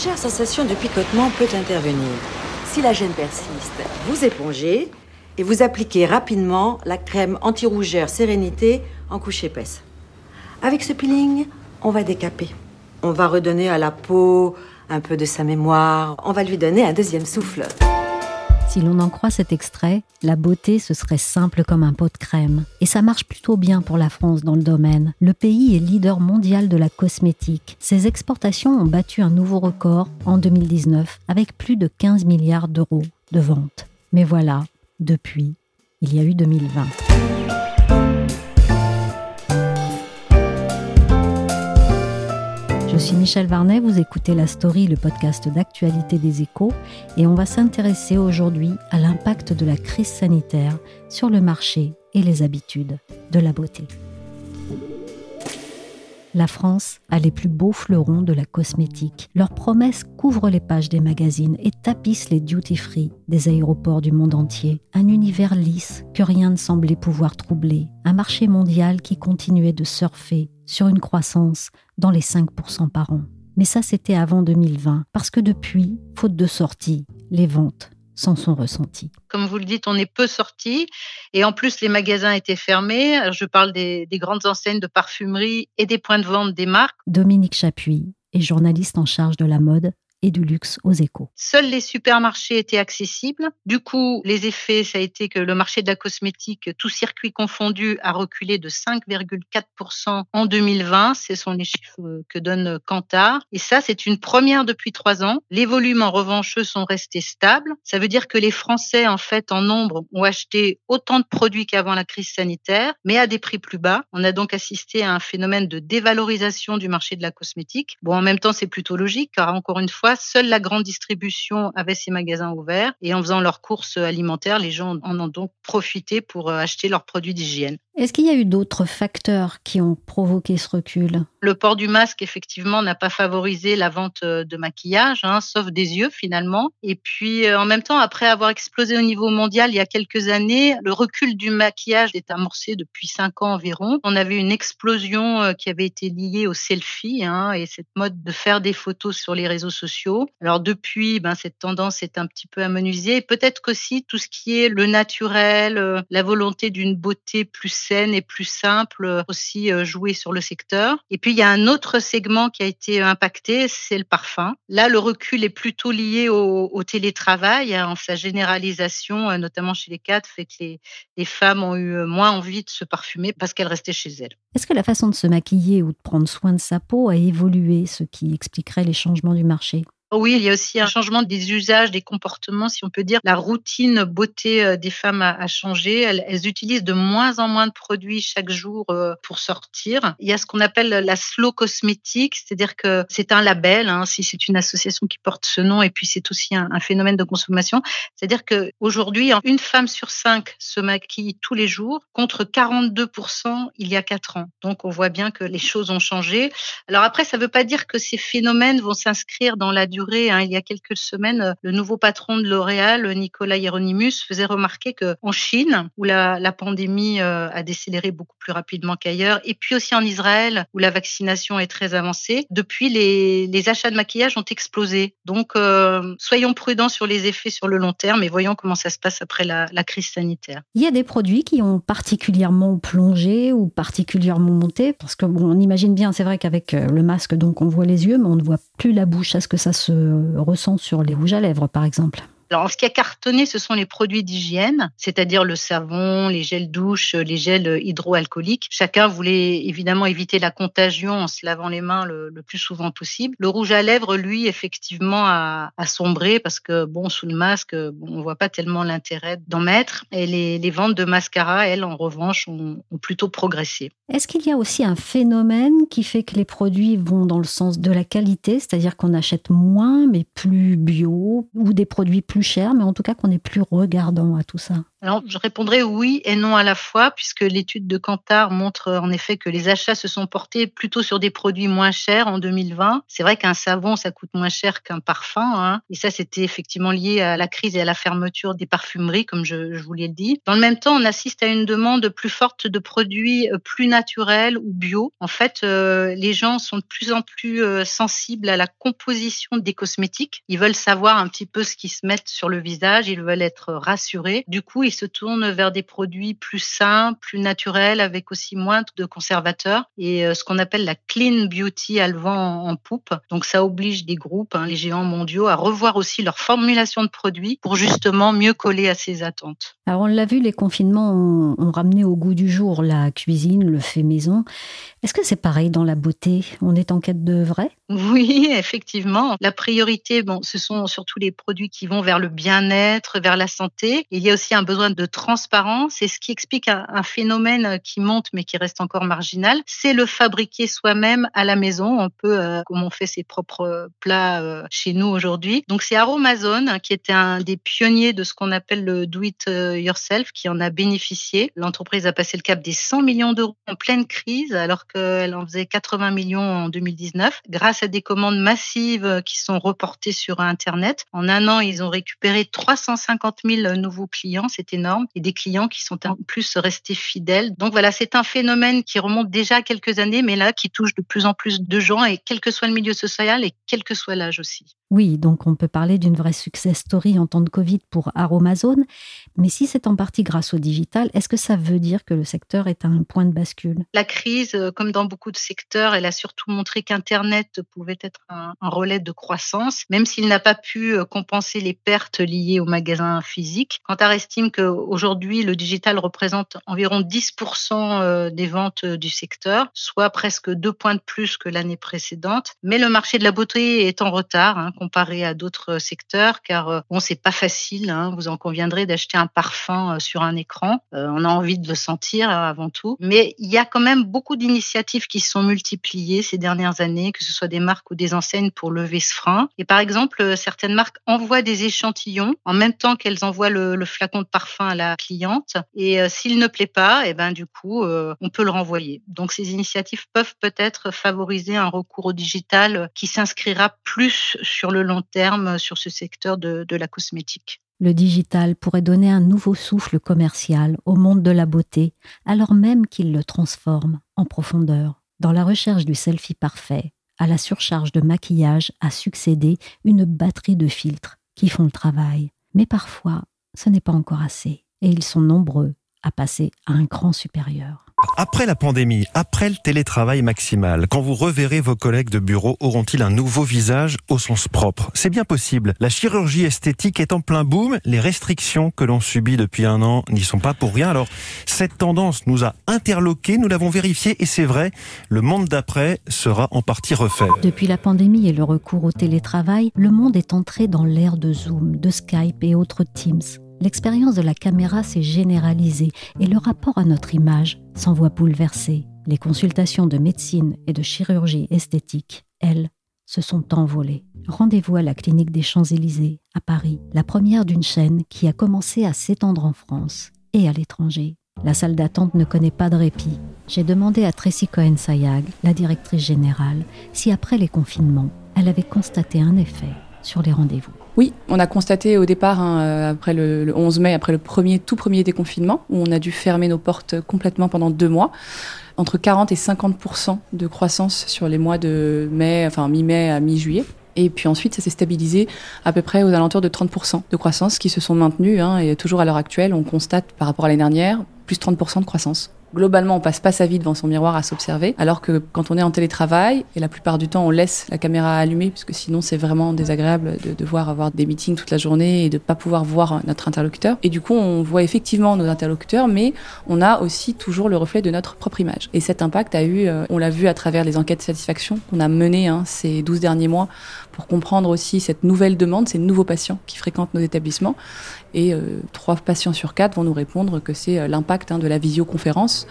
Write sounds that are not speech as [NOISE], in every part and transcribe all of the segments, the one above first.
Légère sensation de picotement peut intervenir. Si la gêne persiste, vous épongez et vous appliquez rapidement la crème anti-rougeur Sérénité en couche épaisse. Avec ce peeling, on va décaper. On va redonner à la peau un peu de sa mémoire. On va lui donner un deuxième souffle. Si l'on en croit cet extrait, la beauté ce serait simple comme un pot de crème. Et ça marche plutôt bien pour la France dans le domaine. Le pays est leader mondial de la cosmétique. Ses exportations ont battu un nouveau record en 2019 avec plus de 15 milliards d'euros de ventes. Mais voilà, depuis, il y a eu 2020. Suis Michel Varnet, vous écoutez La Story, le podcast d'actualité des échos, et on va s'intéresser aujourd'hui à l'impact de la crise sanitaire sur le marché et les habitudes de la beauté. La France a les plus beaux fleurons de la cosmétique. Leurs promesses couvrent les pages des magazines et tapissent les duty-free des aéroports du monde entier. Un univers lisse que rien ne semblait pouvoir troubler. Un marché mondial qui continuait de surfer sur une croissance dans les 5% par an. Mais ça, c'était avant 2020, parce que depuis, faute de sortie, les ventes s'en sont ressenties. Comme vous le dites, on est peu sorti. Et en plus, les magasins étaient fermés. Je parle des, des grandes enseignes de parfumerie et des points de vente des marques. Dominique Chapuis est journaliste en charge de la mode et du luxe aux échos. Seuls les supermarchés étaient accessibles. Du coup, les effets, ça a été que le marché de la cosmétique, tout circuit confondu, a reculé de 5,4% en 2020. Ce sont les chiffres que donne Kantar. Et ça, c'est une première depuis trois ans. Les volumes, en revanche, sont restés stables. Ça veut dire que les Français, en fait, en nombre, ont acheté autant de produits qu'avant la crise sanitaire, mais à des prix plus bas. On a donc assisté à un phénomène de dévalorisation du marché de la cosmétique. Bon, en même temps, c'est plutôt logique, car encore une fois, seule la grande distribution avait ses magasins ouverts et en faisant leurs courses alimentaires, les gens en ont donc profité pour acheter leurs produits d'hygiène. Est-ce qu'il y a eu d'autres facteurs qui ont provoqué ce recul? Le port du masque, effectivement, n'a pas favorisé la vente de maquillage, hein, sauf des yeux finalement. Et puis, en même temps, après avoir explosé au niveau mondial il y a quelques années, le recul du maquillage est amorcé depuis cinq ans environ. On avait une explosion qui avait été liée au selfie hein, et cette mode de faire des photos sur les réseaux sociaux. Alors depuis, ben, cette tendance est un petit peu amenuisée. Peut-être qu'aussi tout ce qui est le naturel, la volonté d'une beauté plus saine et plus simple aussi jouer sur le secteur. Et puis il y a un autre segment qui a été impacté, c'est le parfum. Là, le recul est plutôt lié au, télétravail, hein, en sa généralisation, notamment chez les cadres, fait que les, les femmes ont eu moins envie de se parfumer parce qu'elles restaient chez elles. Est-ce que la façon de se maquiller ou de prendre soin de sa peau a évolué, ce qui expliquerait les changements du marché? Oui, il y a aussi un changement des usages, des comportements, si on peut dire. La routine beauté des femmes a, changé. Elles, utilisent de moins en moins de produits chaque jour pour sortir. Il y a ce qu'on appelle la slow cosmétique, c'est-à-dire que c'est un label, hein, si c'est une association qui porte ce nom, et puis c'est aussi un, phénomène de consommation. C'est-à-dire que aujourd'hui, une femme sur cinq se maquille tous les jours, contre 42% il y a quatre ans. Donc on voit bien que les choses ont changé. Alors après, ça ne veut pas dire que ces phénomènes vont s'inscrire dans la durée Hein, il y a quelques semaines, le nouveau patron de L'Oréal, Nicolas Hieronymus, faisait remarquer qu'en Chine, où la, pandémie a décéléré beaucoup plus rapidement qu'ailleurs, et puis aussi en Israël, où la vaccination est très avancée, depuis les, achats de maquillage ont explosé. Donc, euh, soyons prudents sur les effets sur le long terme et voyons comment ça se passe après la, la crise sanitaire. Il y a des produits qui ont particulièrement plongé ou particulièrement monté, parce que bon, on imagine bien, c'est vrai qu'avec le masque, donc on voit les yeux, mais on ne voit plus la bouche. Est-ce que ça se ressent sur les rouges à lèvres, par exemple Alors, ce qui a cartonné, ce sont les produits d'hygiène, c'est-à-dire le savon, les gels douche, les gels hydroalcooliques. Chacun voulait évidemment éviter la contagion en se lavant les mains le, plus souvent possible. Le rouge à lèvres, lui, effectivement, a, sombré parce que, bon, sous le masque, bon, on voit pas tellement l'intérêt d'en mettre. Et les, ventes de mascara, elles, en revanche, ont plutôt progressé. Est-ce qu'il y a aussi un phénomène qui fait que les produits vont dans le sens de la qualité, c'est-à-dire qu'on achète moins mais plus bio ou des produits plus chers, mais en tout cas qu'on est plus regardant à tout ça alors, je répondrai oui et non à la fois, puisque l'étude de Kantar montre euh, en effet que les achats se sont portés plutôt sur des produits moins chers en 2020. C'est vrai qu'un savon, ça coûte moins cher qu'un parfum, hein, et ça, c'était effectivement lié à la crise et à la fermeture des parfumeries, comme je, je vous l'ai dit. Dans le même temps, on assiste à une demande plus forte de produits euh, plus naturels ou bio. En fait, euh, les gens sont de plus en plus sensibles à la composition des cosmétiques. Ils veulent savoir un petit peu ce qu'ils se mettent sur le visage, ils veulent être rassurés. Du coup, se tournent vers des produits plus sains, plus naturels, avec aussi moins de conservateurs. Et euh, ce qu'on appelle la clean beauty a le vent en poupe. Donc ça oblige des groupes, hein, les géants mondiaux, à revoir aussi leur formulation de produits pour justement mieux coller à ces attentes. Alors on l'a vu, les confinements ont, ont ramené au goût du jour la cuisine, le fait maison. Est-ce que c'est pareil dans la beauté? On est en quête de vrai? Oui, effectivement. La priorité, bon, ce sont surtout les produits qui vont vers le bien-être, vers la santé. Il y a aussi un besoin de transparence et ce qui explique un, phénomène qui monte mais qui reste encore marginal, c'est le fabriquer soi-même à la maison. On peut, euh, comme on fait ses propres plats euh, chez nous aujourd'hui. Donc c'est Aromazone hein, qui était un des pionniers de ce qu'on appelle le do it yourself qui en a bénéficié. L'entreprise a passé le cap des 100 millions d'euros en pleine crise alors qu'elle en faisait 80 millions en 2019 grâce à des commandes massives qui sont reportées sur Internet. En un an, ils ont récupéré 350 000 nouveaux clients. C'était et des clients qui sont en plus restés fidèles. Donc voilà, c'est un phénomène qui remonte déjà à quelques années, mais là qui touche de plus en plus de gens et quel que soit le milieu social et quel que soit l'âge aussi. Oui, donc on peut parler d'une vraie success story en temps de Covid pour Aromazone, mais si c'est en partie grâce au digital, est-ce que ça veut dire que le secteur est à un point de bascule? La crise, euh, comme dans beaucoup de secteurs, elle a surtout montré qu'Internet pouvait être un, relais de croissance, même s'il n'a pas pu euh, compenser les pertes liées aux magasins physiques. Kantar estime qu'aujourd'hui, le digital représente environ 10% euh, des ventes du secteur, soit presque deux points de plus que l'année précédente. Mais le marché de la beauté est en retard. Hein, comparé à d'autres secteurs, car euh, bon, c'est pas facile. Hein, vous en conviendrez d'acheter un parfum euh, sur un écran. Euh, on a envie de le sentir avant tout, mais il y a quand même beaucoup d'initiatives qui se sont multipliées ces dernières années, que ce soit des marques ou des enseignes pour lever ce frein. Et par exemple, certaines marques envoient des échantillons en même temps qu'elles envoient le, flacon de parfum à la cliente. Et s'il ne plaît pas, et eh ben du coup, on peut le renvoyer. Donc ces initiatives peuvent peut-être favoriser un recours au digital qui s'inscrira plus le long terme sur ce secteur de, de la cosmétique. Le digital pourrait donner un nouveau souffle commercial au monde de la beauté, alors même qu'il le transforme en profondeur. Dans la recherche du selfie parfait, à la surcharge de maquillage a succédé une batterie de filtres qui font le travail. Mais parfois, ce n'est pas encore assez, et ils sont nombreux à passer à un cran supérieur. Après la pandémie, après le télétravail maximal, quand vous reverrez vos collègues de bureau, auront-ils un nouveau visage au sens propre? C'est bien possible. La chirurgie esthétique est en plein boom. Les restrictions que l'on subit depuis un an n'y sont pas pour rien. Alors, cette tendance nous a interloqués, nous l'avons vérifié et c'est vrai, le monde d'après sera en partie refait. Depuis la pandémie et le recours au télétravail, le monde est entré dans l'ère de Zoom, de Skype et autres Teams l'expérience de la caméra s'est généralisée et le rapport à notre image s'en voit bouleversé. Les consultations de médecine et de chirurgie esthétique, elles, se sont envolées. Rendez-vous à la clinique des Champs-Élysées, à Paris, la première d'une chaîne qui a commencé à s'étendre en France et à l'étranger. La salle d'attente ne connaît pas de répit. J'ai demandé à Tracy Cohen-Sayag, la directrice générale, si après les confinements, elle avait constaté un effet sur les rendez-vous. Oui, on a constaté au départ, hein, euh, après le, 11 mai, après le premier, tout premier déconfinement, où on a dû fermer nos portes complètement pendant deux mois, entre 40 et 50% de croissance sur les mois de mai, enfin mi-mai à mi-juillet. Et puis ensuite, ça s'est stabilisé à peu près aux alentours de 30% de croissance qui se sont maintenus. Hein, et toujours à l'heure actuelle, on constate par rapport à l'année dernière, plus 30% de croissance. Globalement, on passe pas sa vie devant son miroir à s'observer, alors que quand on est en télétravail, et la plupart du temps, on laisse la caméra allumée, puisque sinon, c'est vraiment désagréable de devoir avoir des meetings toute la journée et de pas pouvoir voir notre interlocuteur. Et du coup, on voit effectivement nos interlocuteurs, mais on a aussi toujours le reflet de notre propre image. Et cet impact a eu, euh, on l'a vu à travers les enquêtes de satisfaction qu'on a menées hein, ces 12 derniers mois pour comprendre aussi cette nouvelle demande, ces nouveaux patients qui fréquentent nos établissements. Et euh, trois patients sur quatre vont nous répondre que c'est euh, l'impact hein, de la visioconférence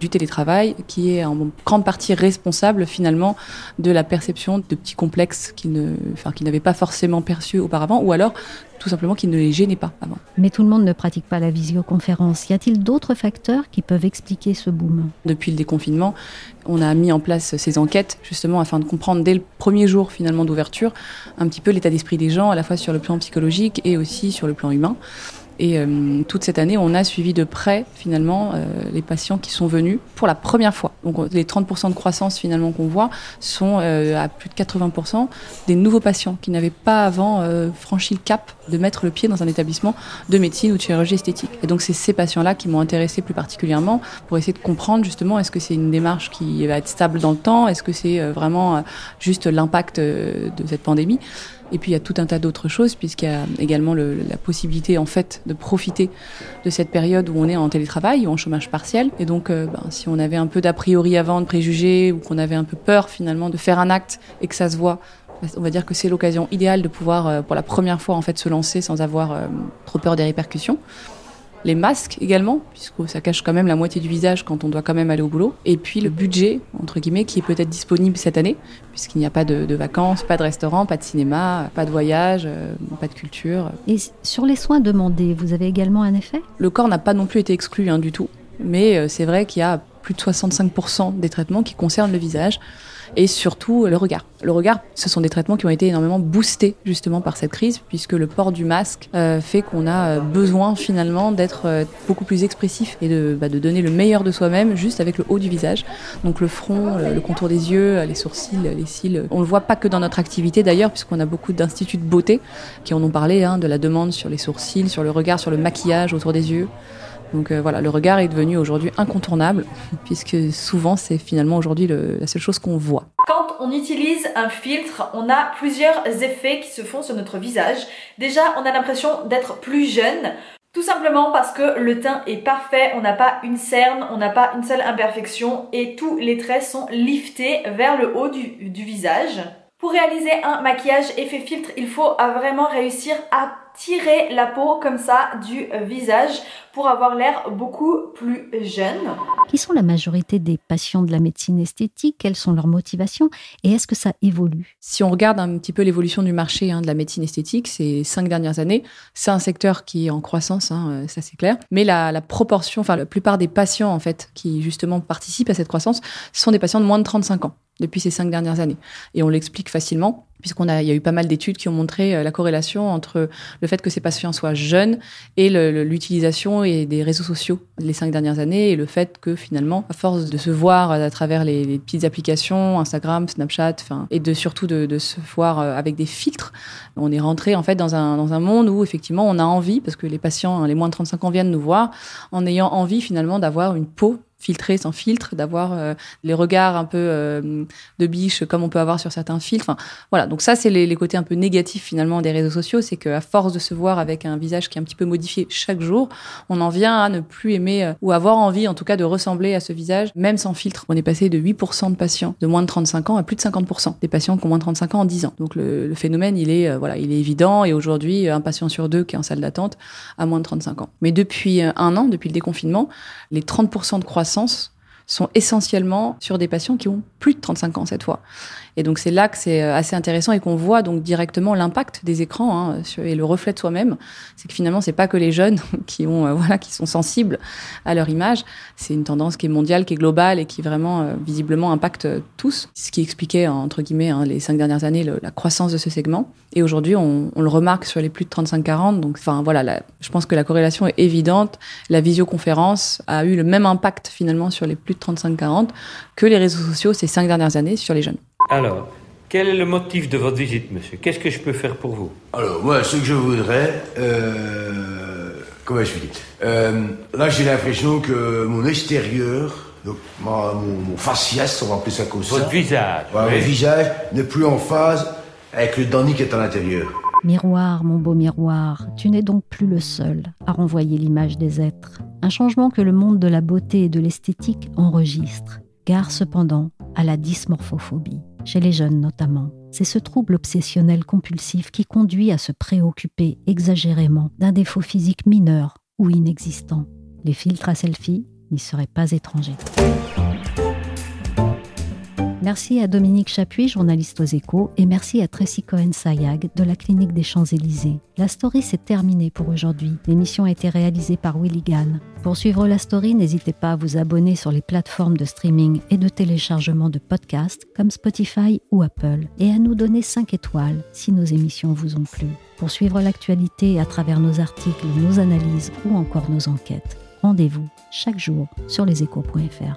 du télétravail qui est en grande partie responsable finalement de la perception de petits complexes ne, enfin, n'avaient pas forcément perçus auparavant ou alors tout simplement qu'ils ne les gênaient pas avant. Mais tout le monde ne pratique pas la visioconférence. Y a-t-il d'autres facteurs qui peuvent expliquer ce boom? Depuis le déconfinement, on a mis en place ces enquêtes justement afin de comprendre dès le premier jour finalement d'ouverture un petit peu l'état d'esprit des gens à la fois sur le plan psychologique et aussi sur le plan humain. Et euh, toute cette année, on a suivi de près finalement euh, les patients qui sont venus pour la première fois. Donc les 30% de croissance finalement qu'on voit sont euh, à plus de 80% des nouveaux patients qui n'avaient pas avant franchi le cap de mettre le pied dans un établissement de médecine ou de chirurgie esthétique. Et donc c'est ces patients-là qui m'ont intéressé plus particulièrement pour essayer de comprendre justement est-ce que c'est une démarche qui va être stable dans le temps, est-ce que c'est vraiment juste l'impact de cette pandémie? Et puis il y a tout un tas d'autres choses, puisqu'il y a également le, la possibilité en fait de profiter de cette période où on est en télétravail ou en chômage partiel. Et donc, euh, ben, si on avait un peu d'a priori avant, de préjugés, ou qu'on avait un peu peur finalement de faire un acte et que ça se voit, on va dire que c'est l'occasion idéale de pouvoir, euh, pour la première fois en fait, se lancer sans avoir euh, trop peur des répercussions les masques également, puisque ça cache quand même la moitié du visage quand on doit quand même aller au boulot. Et puis le budget, entre guillemets, qui est peut-être disponible cette année, puisqu'il n'y a pas de, vacances, pas de restaurant, pas de cinéma, pas de voyage, euh, pas de culture. Et sur les soins demandés, vous avez également un effet? Le corps n'a pas non plus été exclu hein, du tout, mais euh, c'est vrai qu'il y a plus de 65% des traitements qui concernent le visage et surtout le regard. Le regard, ce sont des traitements qui ont été énormément boostés justement par cette crise, puisque le port du masque euh, fait qu'on a euh, besoin finalement d'être euh, beaucoup plus expressif et de, bah, de, donner le meilleur de soi-même juste avec le haut du visage. Donc le front, le, contour des yeux, les sourcils, les cils. On le voit pas que dans notre activité d'ailleurs, puisqu'on a beaucoup d'instituts de beauté qui en ont parlé, hein, de la demande sur les sourcils, sur le regard, sur le maquillage autour des yeux. Donc euh, voilà, le regard est devenu aujourd'hui incontournable, [LAUGHS] puisque souvent c'est finalement aujourd'hui la seule chose qu'on voit. Quand on utilise un filtre, on a plusieurs effets qui se font sur notre visage. Déjà, on a l'impression d'être plus jeune. Tout simplement parce que le teint est parfait, on n'a pas une cerne, on n'a pas une seule imperfection et tous les traits sont liftés vers le haut du, du visage. Pour réaliser un maquillage effet filtre, il faut vraiment réussir à tirer la peau comme ça du visage pour avoir l'air beaucoup plus jeune. Qui sont la majorité des patients de la médecine esthétique? Quelles sont leurs motivations? Et est-ce que ça évolue? Si on regarde un petit peu l'évolution du marché hein, de la médecine esthétique ces cinq dernières années, c'est un secteur qui est en croissance, hein, euh, ça c'est clair. Mais la, la, proportion, enfin la plupart des patients en fait qui justement participent à cette croissance, sont des patients de moins de 35 ans depuis ces cinq dernières années. Et on l'explique facilement, puisqu'on a, il y a eu pas mal d'études qui ont montré euh, la corrélation entre le fait que ces patients soient jeunes et l'utilisation et des réseaux sociaux les cinq dernières années, et le fait que finalement, à force de se voir à travers les, petites applications, Instagram, Snapchat, enfin, et de surtout de, se voir euh, avec des filtres, on est rentré en fait dans un, dans un monde où effectivement on a envie, parce que les patients, hein, les moins de 35 ans viennent nous voir, en ayant envie finalement d'avoir une peau filtré sans filtre, d'avoir euh, les regards un peu euh, de biche comme on peut avoir sur certains filtres. Enfin, voilà, donc ça c'est les, côtés un peu négatifs finalement des réseaux sociaux, c'est qu'à force de se voir avec un visage qui est un petit peu modifié chaque jour, on en vient à ne plus aimer euh, ou avoir envie en tout cas de ressembler à ce visage, même sans filtre. On est passé de 8% de patients de moins de 35 ans à plus de 50% des patients qui ont moins de 35 ans en 10 ans. Donc le, le phénomène il est voilà, il est évident et aujourd'hui un patient sur deux qui est en salle d'attente a moins de 35 ans. Mais depuis un an, depuis le déconfinement, les 30% de croissance sens sont essentiellement sur des patients qui ont plus de 35 ans cette fois. Et donc c'est là que c'est euh, assez intéressant et qu'on voit donc directement l'impact des écrans hein, et le reflet de soi-même. C'est que finalement c'est pas que les jeunes [LAUGHS] qui ont euh, voilà qui sont sensibles à leur image. C'est une tendance qui est mondiale, qui est globale et qui vraiment euh, visiblement impacte tous. Ce qui expliquait entre guillemets hein, les cinq dernières années la croissance de ce segment. Et aujourd'hui on, le remarque sur les plus de 35-40. Donc enfin voilà, je pense que la corrélation est évidente. La visioconférence a eu le même impact finalement sur les plus 35-40 que les réseaux sociaux ces cinq dernières années sur les jeunes. Alors, quel est le motif de votre visite, monsieur? Qu'est-ce que je peux faire pour vous? Alors, moi, ce que je voudrais, euh, comment je dis euh, Là, j'ai l'impression que mon extérieur, donc mon, mon, faciès, on va appeler ça comme ça. Votre visage. Voilà, Mon visage n'est plus en phase avec le Danny qui est à l'intérieur. Miroir, mon beau miroir, tu n'es donc plus le seul à renvoyer l'image des êtres. Un changement que le monde de la beauté et de l'esthétique enregistre. Gare cependant à la dysmorphophobie, chez les jeunes notamment. C'est ce trouble obsessionnel compulsif qui conduit à se préoccuper exagérément d'un défaut physique mineur ou inexistant. Les filtres à selfie n'y seraient pas étrangers. Merci à Dominique Chapuis, journaliste aux échos, et merci à Tracy Cohen-Sayag de la Clinique des Champs-Élysées. La story s'est terminée pour aujourd'hui. L'émission a été réalisée par Willy. Pour suivre la story, n'hésitez pas à vous abonner sur les plateformes de streaming et de téléchargement de podcasts comme Spotify ou Apple, et à nous donner 5 étoiles si nos émissions vous ont plu. Pour suivre l'actualité à travers nos articles, nos analyses ou encore nos enquêtes, rendez-vous chaque jour sur leséchos.fr.